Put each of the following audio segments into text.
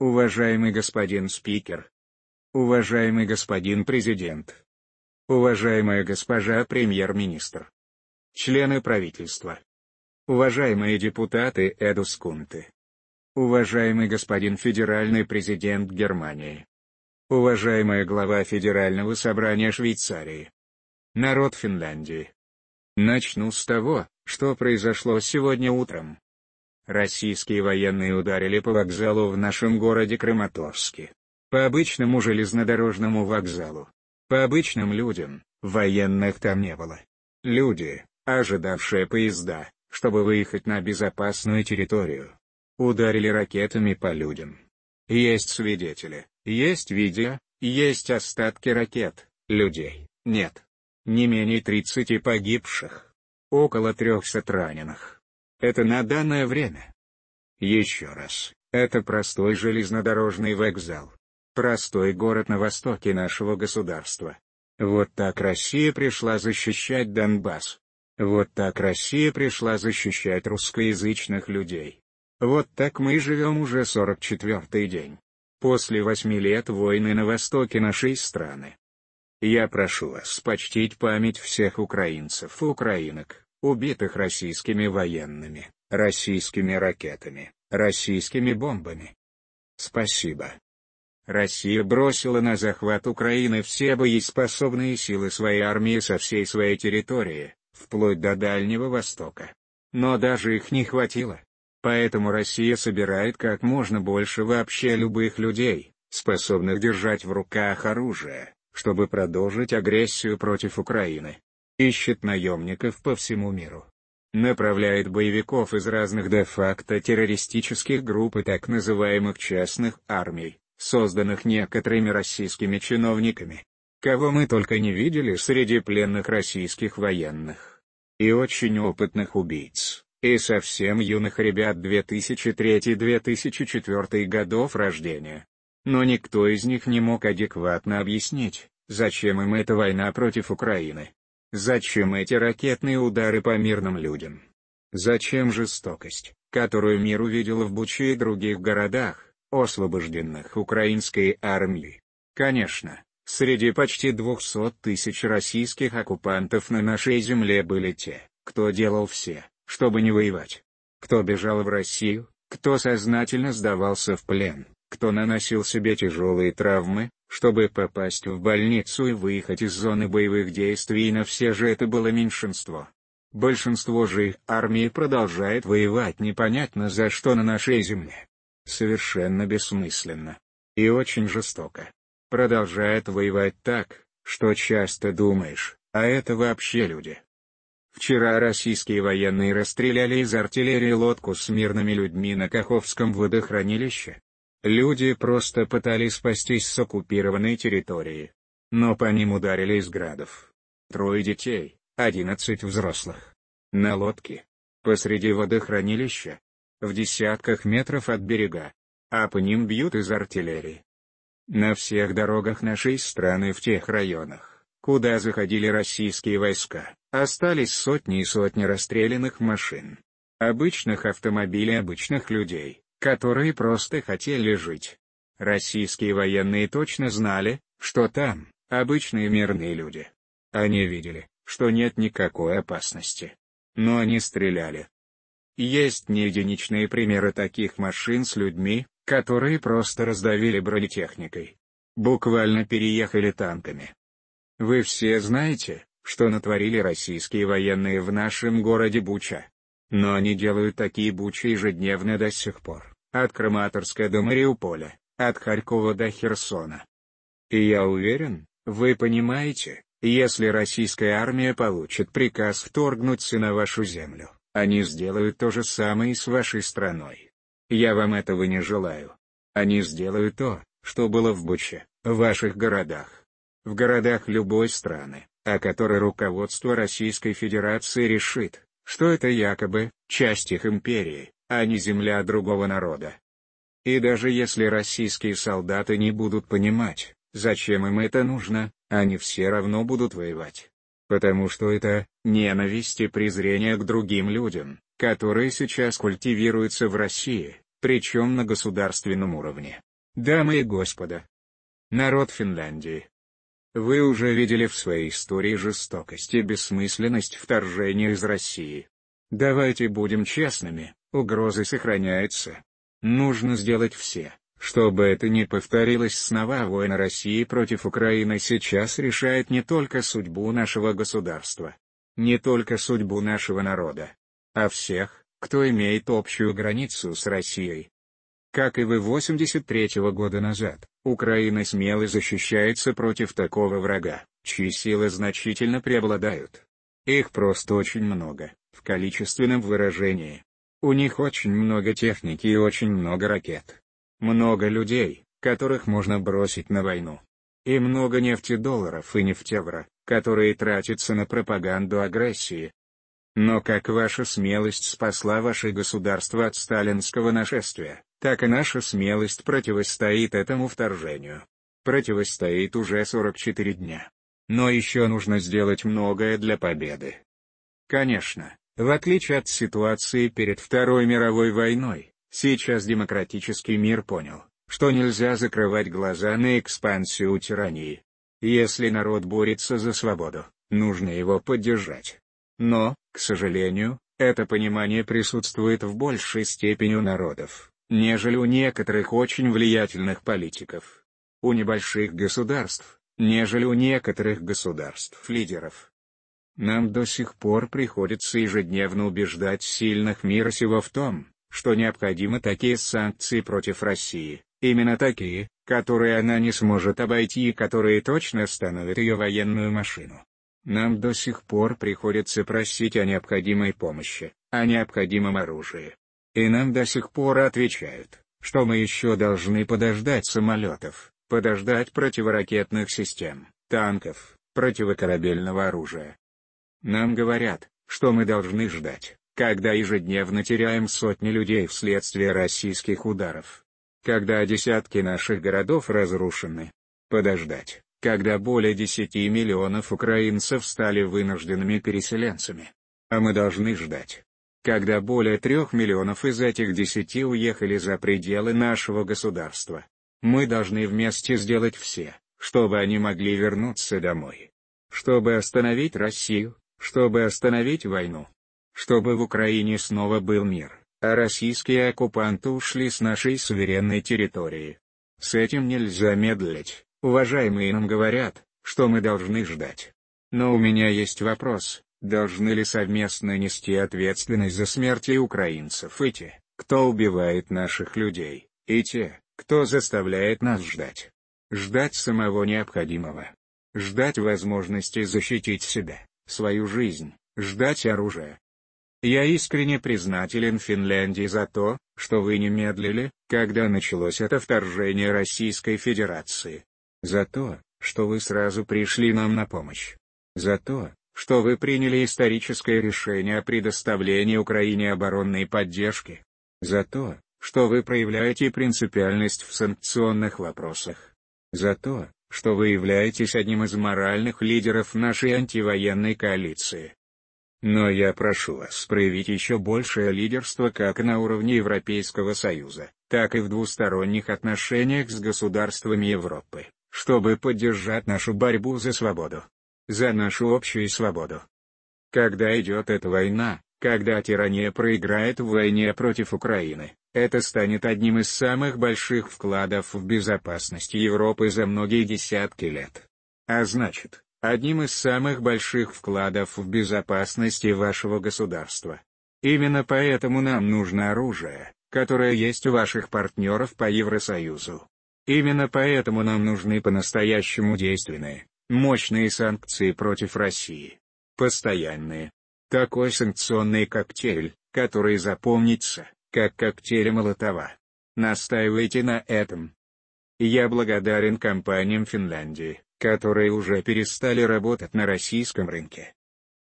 Уважаемый господин спикер. Уважаемый господин президент. Уважаемая госпожа премьер-министр. Члены правительства. Уважаемые депутаты Эдускунты. Уважаемый господин федеральный президент Германии. Уважаемая глава Федерального собрания Швейцарии. Народ Финляндии. Начну с того, что произошло сегодня утром. Российские военные ударили по вокзалу в нашем городе Краматорске. По обычному железнодорожному вокзалу. По обычным людям, военных там не было. Люди, ожидавшие поезда, чтобы выехать на безопасную территорию, ударили ракетами по людям. Есть свидетели, есть видео, есть остатки ракет, людей, нет. Не менее 30 погибших. Около 300 раненых. Это на данное время. Еще раз, это простой железнодорожный вокзал. Простой город на востоке нашего государства. Вот так Россия пришла защищать Донбасс. Вот так Россия пришла защищать русскоязычных людей. Вот так мы живем уже 44-й день. После восьми лет войны на востоке нашей страны. Я прошу вас почтить память всех украинцев и украинок, убитых российскими военными, российскими ракетами, российскими бомбами. Спасибо. Россия бросила на захват Украины все боеспособные силы своей армии со всей своей территории, вплоть до Дальнего Востока. Но даже их не хватило. Поэтому Россия собирает как можно больше вообще любых людей, способных держать в руках оружие, чтобы продолжить агрессию против Украины ищет наемников по всему миру. Направляет боевиков из разных де-факто террористических групп и так называемых частных армий, созданных некоторыми российскими чиновниками. Кого мы только не видели среди пленных российских военных. И очень опытных убийц, и совсем юных ребят 2003-2004 годов рождения. Но никто из них не мог адекватно объяснить, зачем им эта война против Украины. Зачем эти ракетные удары по мирным людям? Зачем жестокость, которую мир увидел в Буче и других городах, освобожденных украинской армией? Конечно, среди почти 200 тысяч российских оккупантов на нашей земле были те, кто делал все, чтобы не воевать. Кто бежал в Россию, кто сознательно сдавался в плен, кто наносил себе тяжелые травмы, чтобы попасть в больницу и выехать из зоны боевых действий, но все же это было меньшинство. Большинство же армии продолжает воевать непонятно за что на нашей земле. Совершенно бессмысленно. И очень жестоко. Продолжает воевать так, что часто думаешь, а это вообще люди. Вчера российские военные расстреляли из артиллерии лодку с мирными людьми на Каховском водохранилище. Люди просто пытались спастись с оккупированной территории. Но по ним ударили из градов. Трое детей, одиннадцать взрослых. На лодке. Посреди водохранилища. В десятках метров от берега. А по ним бьют из артиллерии. На всех дорогах нашей страны в тех районах, куда заходили российские войска, остались сотни и сотни расстрелянных машин. Обычных автомобилей обычных людей, которые просто хотели жить. Российские военные точно знали, что там, обычные мирные люди. Они видели, что нет никакой опасности. Но они стреляли. Есть не единичные примеры таких машин с людьми, которые просто раздавили бронетехникой. Буквально переехали танками. Вы все знаете, что натворили российские военные в нашем городе Буча. Но они делают такие бучи ежедневно до сих пор, от Краматорска до Мариуполя, от Харькова до Херсона. И я уверен, вы понимаете, если российская армия получит приказ вторгнуться на вашу землю, они сделают то же самое и с вашей страной. Я вам этого не желаю. Они сделают то, что было в Буче, в ваших городах. В городах любой страны, о которой руководство Российской Федерации решит, что это якобы часть их империи, а не земля другого народа. И даже если российские солдаты не будут понимать, зачем им это нужно, они все равно будут воевать. Потому что это ненависть и презрение к другим людям, которые сейчас культивируются в России, причем на государственном уровне. Дамы и господа. Народ Финляндии. Вы уже видели в своей истории жестокость и бессмысленность вторжения из России. Давайте будем честными, угрозы сохраняются. Нужно сделать все, чтобы это не повторилось снова. Война России против Украины сейчас решает не только судьбу нашего государства, не только судьбу нашего народа, а всех, кто имеет общую границу с Россией. Как и вы 83-го года назад, Украина смело защищается против такого врага, чьи силы значительно преобладают. Их просто очень много, в количественном выражении. У них очень много техники и очень много ракет. Много людей, которых можно бросить на войну. И много нефтедолларов и нефтевра, которые тратятся на пропаганду агрессии. Но как ваша смелость спасла ваше государство от сталинского нашествия, так и наша смелость противостоит этому вторжению. Противостоит уже 44 дня. Но еще нужно сделать многое для победы. Конечно, в отличие от ситуации перед Второй мировой войной, сейчас демократический мир понял, что нельзя закрывать глаза на экспансию тирании. Если народ борется за свободу, нужно его поддержать. Но, к сожалению, это понимание присутствует в большей степени у народов нежели у некоторых очень влиятельных политиков. У небольших государств, нежели у некоторых государств-лидеров. Нам до сих пор приходится ежедневно убеждать сильных мира сего в том, что необходимы такие санкции против России, именно такие, которые она не сможет обойти и которые точно остановят ее военную машину. Нам до сих пор приходится просить о необходимой помощи, о необходимом оружии. И нам до сих пор отвечают, что мы еще должны подождать самолетов, подождать противоракетных систем, танков, противокорабельного оружия. Нам говорят, что мы должны ждать, когда ежедневно теряем сотни людей вследствие российских ударов. Когда десятки наших городов разрушены. Подождать, когда более 10 миллионов украинцев стали вынужденными переселенцами. А мы должны ждать, когда более трех миллионов из этих десяти уехали за пределы нашего государства. Мы должны вместе сделать все, чтобы они могли вернуться домой. Чтобы остановить Россию, чтобы остановить войну. Чтобы в Украине снова был мир, а российские оккупанты ушли с нашей суверенной территории. С этим нельзя медлить, уважаемые нам говорят, что мы должны ждать. Но у меня есть вопрос, должны ли совместно нести ответственность за смерти украинцев и те, кто убивает наших людей, и те, кто заставляет нас ждать. Ждать самого необходимого. Ждать возможности защитить себя, свою жизнь, ждать оружия. Я искренне признателен Финляндии за то, что вы не медлили, когда началось это вторжение Российской Федерации. За то, что вы сразу пришли нам на помощь. За то, что вы приняли историческое решение о предоставлении Украине оборонной поддержки. За то, что вы проявляете принципиальность в санкционных вопросах. За то, что вы являетесь одним из моральных лидеров нашей антивоенной коалиции. Но я прошу вас проявить еще большее лидерство как на уровне Европейского Союза, так и в двусторонних отношениях с государствами Европы, чтобы поддержать нашу борьбу за свободу за нашу общую свободу. Когда идет эта война, когда тирания проиграет в войне против Украины, это станет одним из самых больших вкладов в безопасность Европы за многие десятки лет. А значит, одним из самых больших вкладов в безопасность вашего государства. Именно поэтому нам нужно оружие, которое есть у ваших партнеров по Евросоюзу. Именно поэтому нам нужны по-настоящему действенные, Мощные санкции против России. Постоянные. Такой санкционный коктейль, который запомнится, как коктейль Молотова. Настаивайте на этом. Я благодарен компаниям Финляндии, которые уже перестали работать на российском рынке.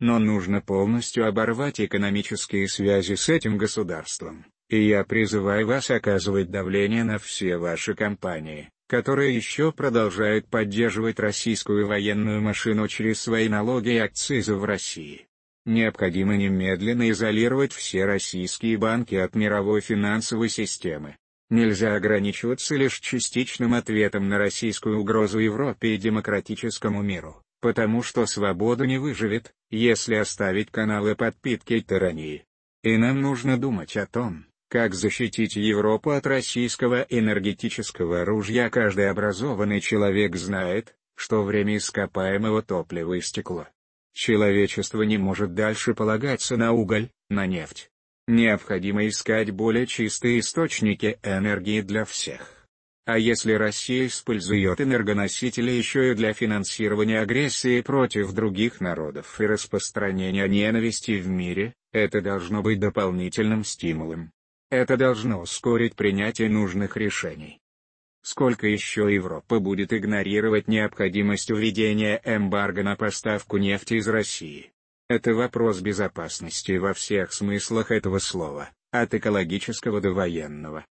Но нужно полностью оборвать экономические связи с этим государством, и я призываю вас оказывать давление на все ваши компании, которые еще продолжают поддерживать российскую военную машину через свои налоги и акцизы в России. Необходимо немедленно изолировать все российские банки от мировой финансовой системы. Нельзя ограничиваться лишь частичным ответом на российскую угрозу Европе и демократическому миру, потому что свобода не выживет, если оставить каналы подпитки тирании. И нам нужно думать о том, как защитить Европу от российского энергетического ружья каждый образованный человек знает, что время ископаемого топлива истекло. Человечество не может дальше полагаться на уголь, на нефть. Необходимо искать более чистые источники энергии для всех. А если Россия использует энергоносители еще и для финансирования агрессии против других народов и распространения ненависти в мире, это должно быть дополнительным стимулом. Это должно ускорить принятие нужных решений. Сколько еще Европа будет игнорировать необходимость введения эмбарго на поставку нефти из России? Это вопрос безопасности во всех смыслах этого слова, от экологического до военного.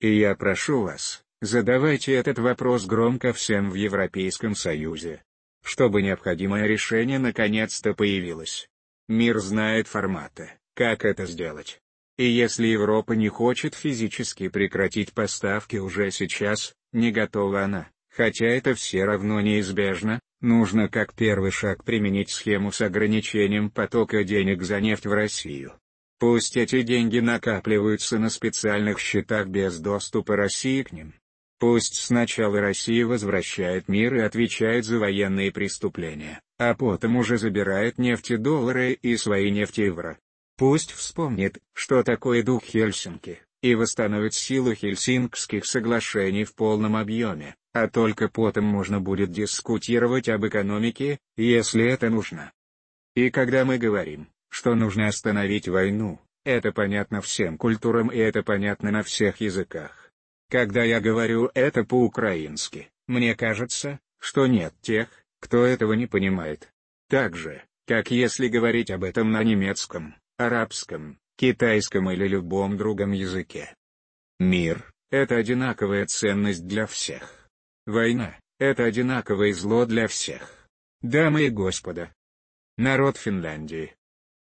И я прошу вас, задавайте этот вопрос громко всем в Европейском Союзе. Чтобы необходимое решение наконец-то появилось. Мир знает форматы, как это сделать. И если Европа не хочет физически прекратить поставки уже сейчас, не готова она, хотя это все равно неизбежно, нужно как первый шаг применить схему с ограничением потока денег за нефть в Россию. Пусть эти деньги накапливаются на специальных счетах без доступа России к ним. Пусть сначала Россия возвращает мир и отвечает за военные преступления, а потом уже забирает нефтедоллары и свои нефтеевро. Пусть вспомнит, что такое дух Хельсинки, и восстановит силу Хельсинкских соглашений в полном объеме, а только потом можно будет дискутировать об экономике, если это нужно. И когда мы говорим, что нужно остановить войну, это понятно всем культурам и это понятно на всех языках. Когда я говорю это по-украински, мне кажется, что нет тех, кто этого не понимает. Так же, как если говорить об этом на немецком, арабском, китайском или любом другом языке. Мир — это одинаковая ценность для всех. Война — это одинаковое зло для всех. Дамы и господа. Народ Финляндии.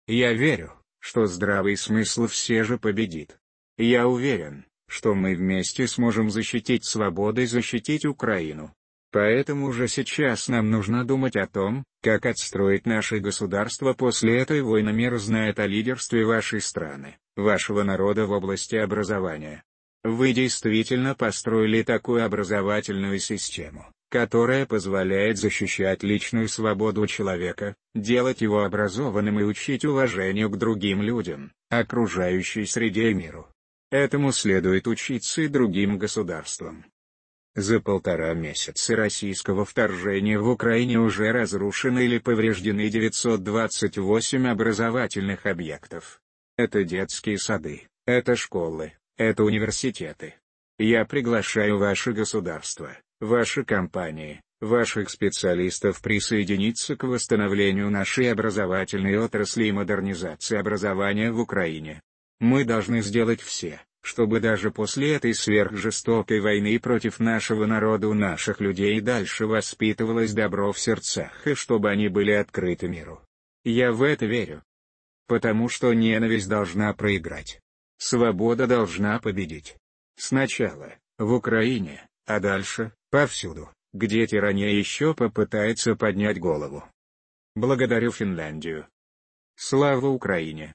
Я верю, что здравый смысл все же победит. Я уверен, что мы вместе сможем защитить свободу и защитить Украину. Поэтому уже сейчас нам нужно думать о том, как отстроить наше государство после этой войны мир знает о лидерстве вашей страны, вашего народа в области образования. Вы действительно построили такую образовательную систему, которая позволяет защищать личную свободу человека, делать его образованным и учить уважению к другим людям, окружающей среде и миру. Этому следует учиться и другим государствам. За полтора месяца российского вторжения в Украине уже разрушены или повреждены 928 образовательных объектов. Это детские сады, это школы, это университеты. Я приглашаю ваше государство, ваши компании, ваших специалистов присоединиться к восстановлению нашей образовательной отрасли и модернизации образования в Украине. Мы должны сделать все, чтобы даже после этой сверхжестокой войны против нашего народа у наших людей дальше воспитывалось добро в сердцах и чтобы они были открыты миру. Я в это верю. Потому что ненависть должна проиграть. Свобода должна победить. Сначала, в Украине, а дальше, повсюду, где тирания еще попытается поднять голову. Благодарю Финляндию. Слава Украине!